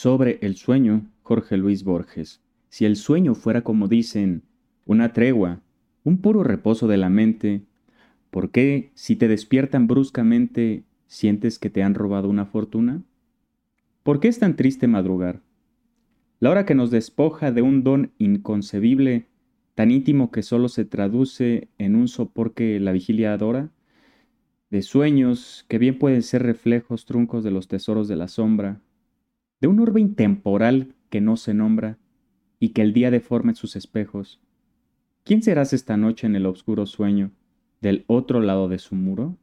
Sobre el sueño, Jorge Luis Borges. Si el sueño fuera como dicen, una tregua, un puro reposo de la mente, ¿por qué, si te despiertan bruscamente, sientes que te han robado una fortuna? ¿Por qué es tan triste madrugar? La hora que nos despoja de un don inconcebible, tan íntimo que solo se traduce en un sopor que la vigilia adora, de sueños que bien pueden ser reflejos truncos de los tesoros de la sombra, de un orbe intemporal que no se nombra y que el día deforme sus espejos. ¿Quién serás esta noche en el oscuro sueño del otro lado de su muro?